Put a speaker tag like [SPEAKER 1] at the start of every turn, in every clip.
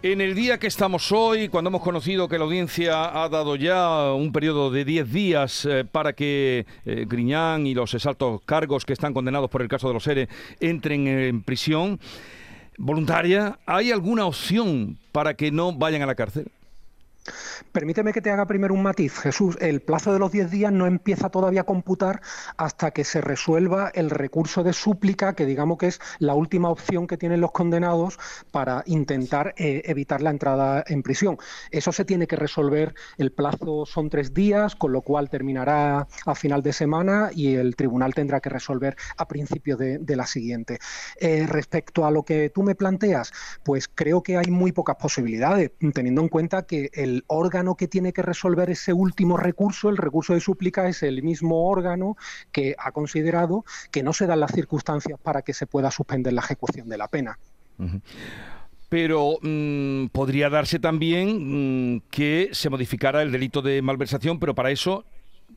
[SPEAKER 1] En el día que estamos hoy, cuando hemos conocido que la audiencia ha dado ya un periodo de 10 días eh, para que eh, Griñán y los exaltos cargos que están condenados por el caso de los ERE entren en prisión voluntaria, ¿hay alguna opción para que no vayan a la cárcel?
[SPEAKER 2] Permíteme que te haga primero un matiz, Jesús. El plazo de los 10 días no empieza todavía a computar hasta que se resuelva el recurso de súplica, que digamos que es la última opción que tienen los condenados para intentar eh, evitar la entrada en prisión. Eso se tiene que resolver, el plazo son tres días, con lo cual terminará a final de semana y el tribunal tendrá que resolver a principio de, la siguiente. Eh, respecto a lo que tú me planteas, pues creo que hay muy pocas posibilidades, teniendo en cuenta que el órgano que tiene que resolver ese último recurso, el recurso de súplica, es el mismo órgano que ha considerado que no se dan las circunstancias para que se pueda suspender la ejecución de la pena.
[SPEAKER 1] pero mm, podría darse también mm, que se modificara el delito de malversación, pero para eso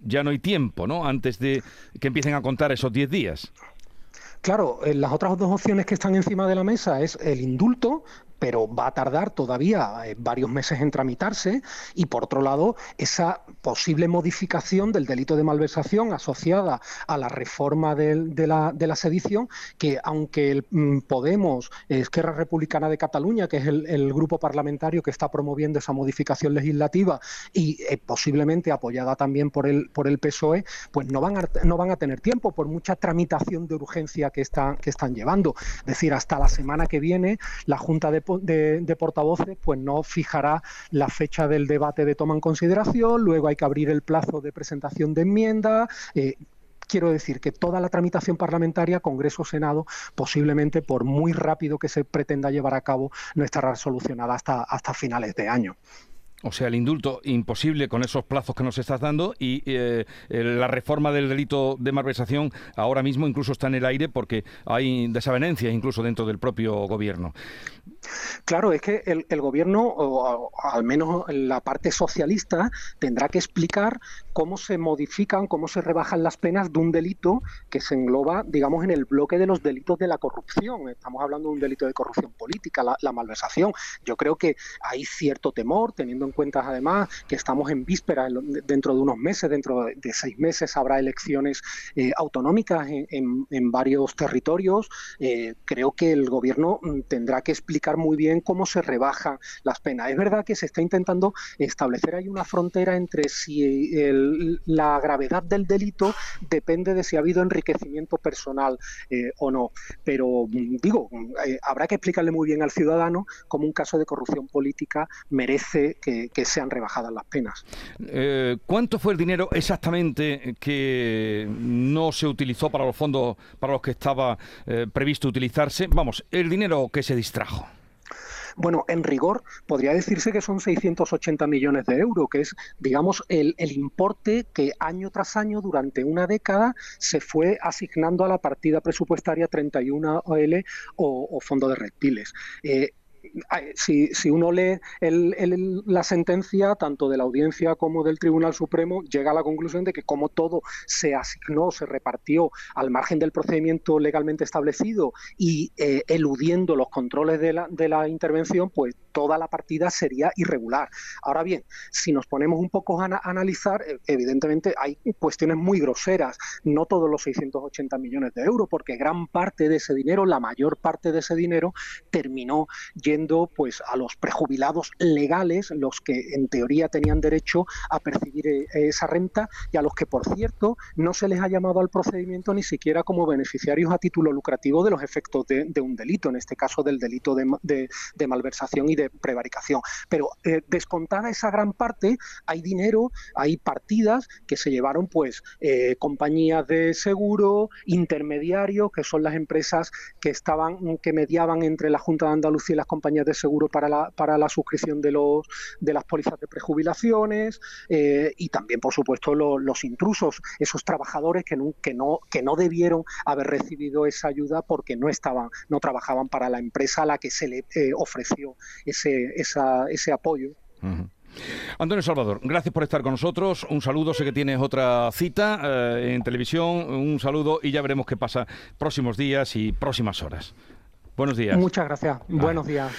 [SPEAKER 1] ya no hay tiempo, ¿no? Antes de que empiecen a contar esos 10 días.
[SPEAKER 2] Claro, eh, las otras dos opciones que están encima de la mesa es el indulto, pero va a tardar todavía eh, varios meses en tramitarse y por otro lado esa posible modificación del delito de malversación asociada a la reforma de, la, sedición que aunque el mm, Podemos, Esquerra Republicana de Cataluña, que es el, grupo parlamentario que está promoviendo esa modificación legislativa y eh, posiblemente apoyada también por el, por el PSOE, pues no van, a, no van a tener tiempo por mucha tramitación de urgencia que, están que están llevando. Es decir, hasta la semana que viene la Junta de de, portavoces, pues no fijará la fecha del debate de toma en consideración, luego hay que abrir el plazo de presentación de enmiendas. Eh, quiero decir que toda la tramitación parlamentaria, Congreso, Senado, posiblemente por muy rápido que se pretenda llevar a cabo, no estará solucionada hasta, hasta finales de año.
[SPEAKER 1] O sea, el indulto imposible con esos plazos que nos estás dando y eh, la reforma del delito de malversación ahora mismo incluso está en el aire porque hay desavenencias incluso dentro del propio gobierno.
[SPEAKER 2] Claro, es que el, gobierno, o, al menos la parte socialista, tendrá que explicar cómo se modifican, cómo se rebajan las penas de un delito que se engloba, digamos, en el bloque de los delitos de la corrupción. Estamos hablando de un delito de corrupción política, la, malversación. Yo creo que hay cierto temor, teniendo en cuenta además que estamos en víspera, dentro de unos meses, dentro de seis meses habrá elecciones eh, autonómicas en, varios territorios. Eh, creo que el gobierno mm, tendrá que explicar muy bien cómo se rebajan las penas. Es verdad que se está intentando establecer ahí una frontera entre si la gravedad del delito depende de si ha habido enriquecimiento personal eh, o no. Pero mm, digo, eh, habrá que explicarle muy bien al ciudadano cómo un caso de corrupción política merece que, sean rebajadas las penas.
[SPEAKER 1] Eh, ¿Cuánto fue el dinero exactamente que no se utilizó para los fondos para los que estaba previsto utilizarse? Vamos, el dinero que se distrajo.
[SPEAKER 2] Bueno, en rigor podría decirse que son 680 millones de euros, que es, digamos, el, importe que año tras año durante una década se fue asignando a la partida presupuestaria 31 OL o, Fondo de Reptiles. Eh, si, si, uno lee la sentencia, tanto de la audiencia como del Tribunal Supremo, llega a la conclusión de que como todo se asignó, se repartió al margen del procedimiento legalmente establecido y eh, eludiendo los controles de la, de la intervención, pues toda la partida sería irregular. Ahora bien, si nos ponemos un poco a, analizar, eh, evidentemente hay cuestiones muy groseras, no todos los 680 millones de euros, porque gran parte de ese dinero, la mayor parte de ese dinero, terminó yendo pues a los prejubilados legales, los que en teoría tenían derecho a percibir eh, esa renta y a los que, por cierto, no se les ha llamado al procedimiento ni siquiera como beneficiarios a título lucrativo de los efectos de, un delito, en este caso del delito de, de malversación y prevaricación. Pero eh, descontada esa gran parte, hay dinero, hay partidas que se llevaron pues eh, compañías de seguro, intermediarios, que son las empresas que estaban, que mediaban entre la Junta de Andalucía y las compañías de seguro para la, para la suscripción de los de las pólizas de prejubilaciones, eh, y también, por supuesto, los intrusos, esos trabajadores que no, que no, que no debieron haber recibido esa ayuda porque no estaban, no trabajaban para la empresa a la que se le ofreció ese, ese apoyo.
[SPEAKER 1] Antonio Salvador, gracias por estar con nosotros. Un saludo, sé que tienes otra cita eh, en televisión. Un saludo y ya veremos qué pasa próximos días y próximas horas. Buenos días.
[SPEAKER 2] Muchas gracias. Buenos días.